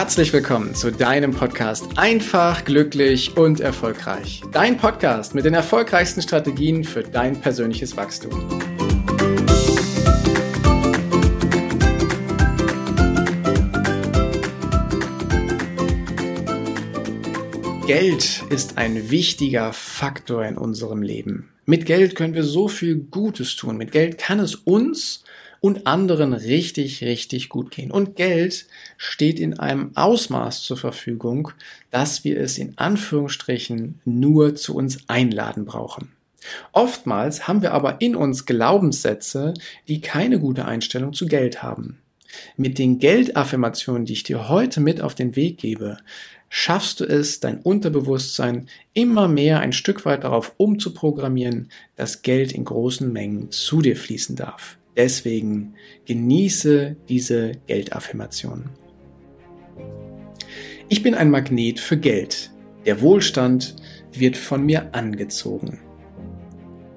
Herzlich willkommen zu deinem Podcast Einfach, glücklich und erfolgreich. Dein Podcast mit den erfolgreichsten Strategien für dein persönliches Wachstum. Geld ist ein wichtiger Faktor in unserem Leben. Mit Geld können wir so viel Gutes tun. Mit Geld kann es uns und anderen richtig, richtig gut gehen. Und Geld steht in einem Ausmaß zur Verfügung, dass wir es in Anführungsstrichen nur zu uns einladen brauchen. Oftmals haben wir aber in uns Glaubenssätze, die keine gute Einstellung zu Geld haben. Mit den Geldaffirmationen, die ich dir heute mit auf den Weg gebe, schaffst du es, dein Unterbewusstsein immer mehr ein Stück weit darauf umzuprogrammieren, dass Geld in großen Mengen zu dir fließen darf. Deswegen genieße diese Geldaffirmation. Ich bin ein Magnet für Geld. Der Wohlstand wird von mir angezogen.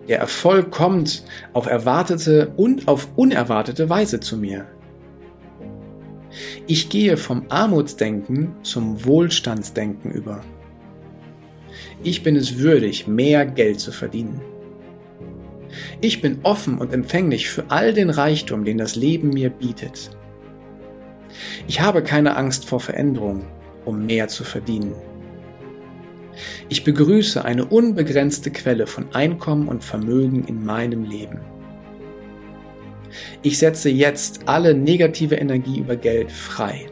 Der Erfolg kommt auf erwartete und auf unerwartete Weise zu mir. Ich gehe vom Armutsdenken zum Wohlstandsdenken über. Ich bin es würdig, mehr Geld zu verdienen. Ich bin offen und empfänglich für all den Reichtum, den das Leben mir bietet. Ich habe keine Angst vor Veränderung, um mehr zu verdienen. Ich begrüße eine unbegrenzte Quelle von Einkommen und Vermögen in meinem Leben. Ich setze jetzt alle negative Energie über Geld frei.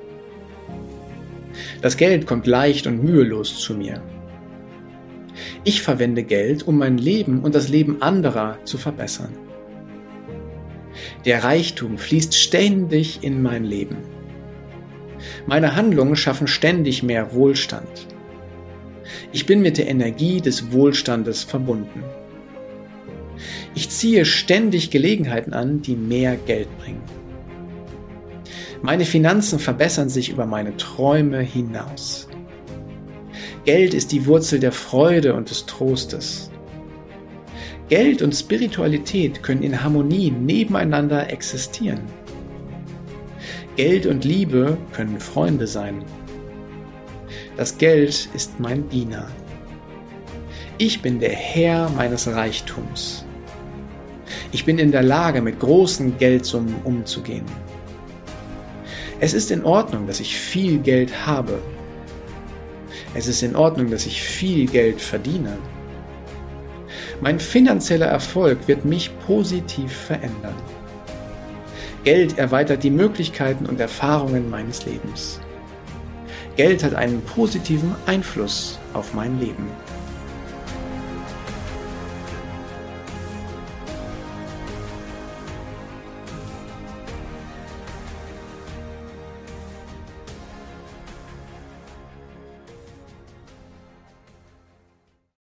Das Geld kommt leicht und mühelos zu mir. Ich verwende Geld, um mein Leben und das Leben anderer zu verbessern. Der Reichtum fließt ständig in mein Leben. Meine Handlungen schaffen ständig mehr Wohlstand. Ich bin mit der Energie des Wohlstandes verbunden. Ich ziehe ständig Gelegenheiten an, die mehr Geld bringen. Meine Finanzen verbessern sich über meine Träume hinaus. Geld ist die Wurzel der Freude und des Trostes. Geld und Spiritualität können in Harmonie nebeneinander existieren. Geld und Liebe können Freunde sein. Das Geld ist mein Diener. Ich bin der Herr meines Reichtums. Ich bin in der Lage, mit großen Geldsummen umzugehen. Es ist in Ordnung, dass ich viel Geld habe es ist in Ordnung, dass ich viel Geld verdiene. Mein finanzieller Erfolg wird mich positiv verändern. Geld erweitert die Möglichkeiten und Erfahrungen meines Lebens. Geld hat einen positiven Einfluss auf mein Leben.